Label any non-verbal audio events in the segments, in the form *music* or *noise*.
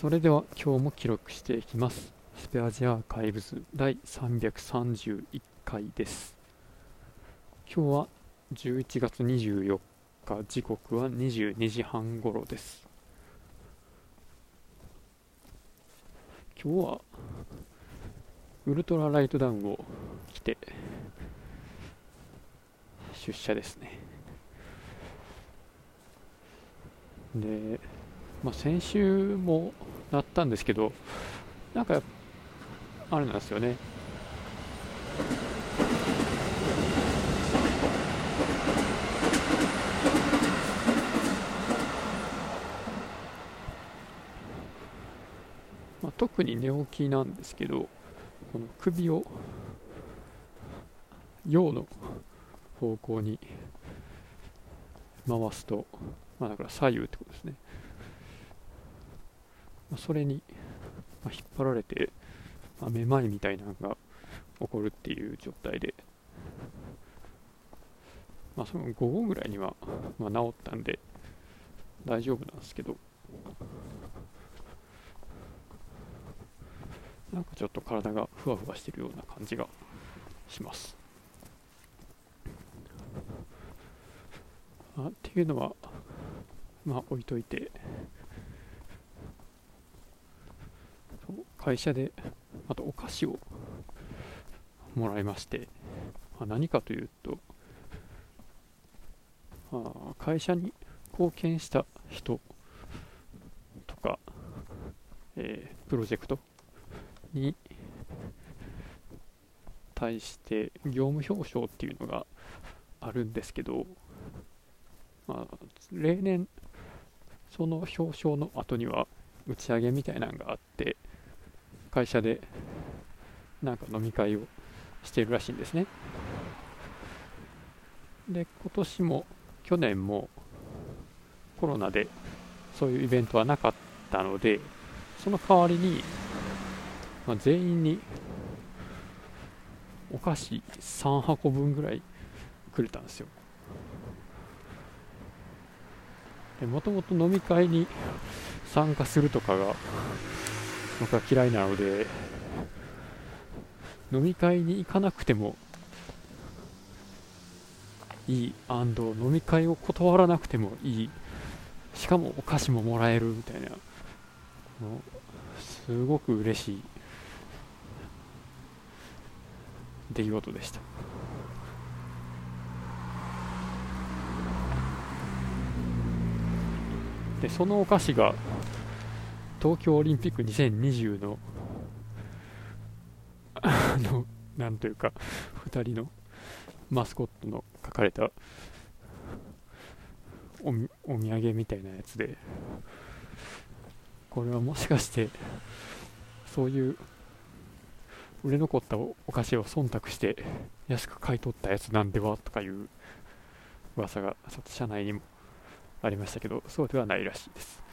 それでは今日も記録していきます。スペアジアーカイブズ第331回です。今日は11月24日時刻は22時半頃です。今日はウルトラライトダウンを着て出社ですね。でまあ、先週もなったんですけど、なんか、あれなんですよね。まあ、特に寝起きなんですけど、この首を陽の方向に回すと、まあ、だから左右ってことですね。ま、それに、ま引っ張られて、まあ、めまいみたいなのが起こるっていう状態で、まあ、その午後ぐらいには、まあ、治ったんで大丈夫なんですけどなんかちょっと体がふわふわしてるような感じがします。あっていうのはまあ置いといて会社であとお菓子をもらいまして、まあ、何かというとあ会社に貢献した人とか、えー、プロジェクトに対して業務表彰っていうのがあるんですけど、まあ、例年その表彰の後には打ち上げみたいなのがあって会社でなんか飲み会をしているらしいんですね。で今年も去年もコロナでそういうイベントはなかったのでその代わりに、まあ、全員にお菓子3箱分ぐらいくれたんですよ。もともと飲み会に参加するとかが僕は嫌いなので飲み会に行かなくてもいい飲み会を断らなくてもいい。しかもお菓子ももらえるみたいな。すごく嬉しい。出来事でした。でそのお菓子が東京オリンピック2020の、あの、なんというか、2人のマスコットの書かれたおお土産みたいなやつで、これはもしかして、そういう売れ残ったお菓子を忖度して安く買い取ったやつなんではとかいう噂がちょっと社内にもありましたけどそうではないらしいです。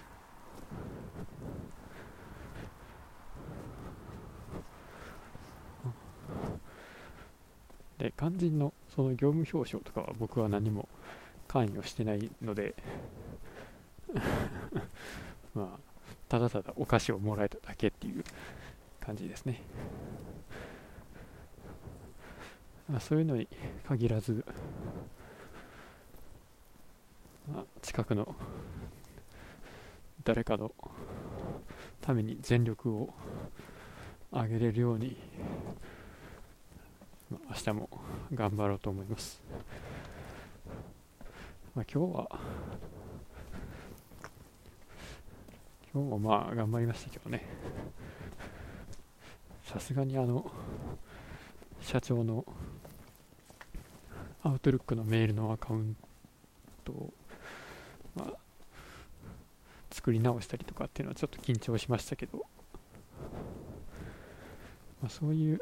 で肝心のその業務表彰とかは僕は何も関与してないので *laughs* まあただただお菓子をもらえただけっていう感じですね、まあ、そういうのに限らず、まあ、近くの誰かのために全力を上げれるようにまあ、明日も頑張ろうと思います。まあ、今日は、今日もまあ頑張りましたけどね、さすがにあの、社長のアウトルックのメールのアカウントを、まあ、作り直したりとかっていうのはちょっと緊張しましたけど、まあ、そういう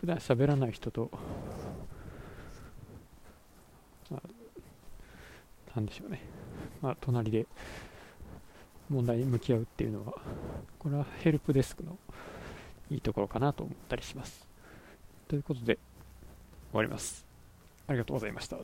普段喋らない人と、まあ、なんでしょうね、まあ、隣で問題に向き合うっていうのは、これはヘルプデスクのいいところかなと思ったりします。ということで、終わります。ありがとうございました。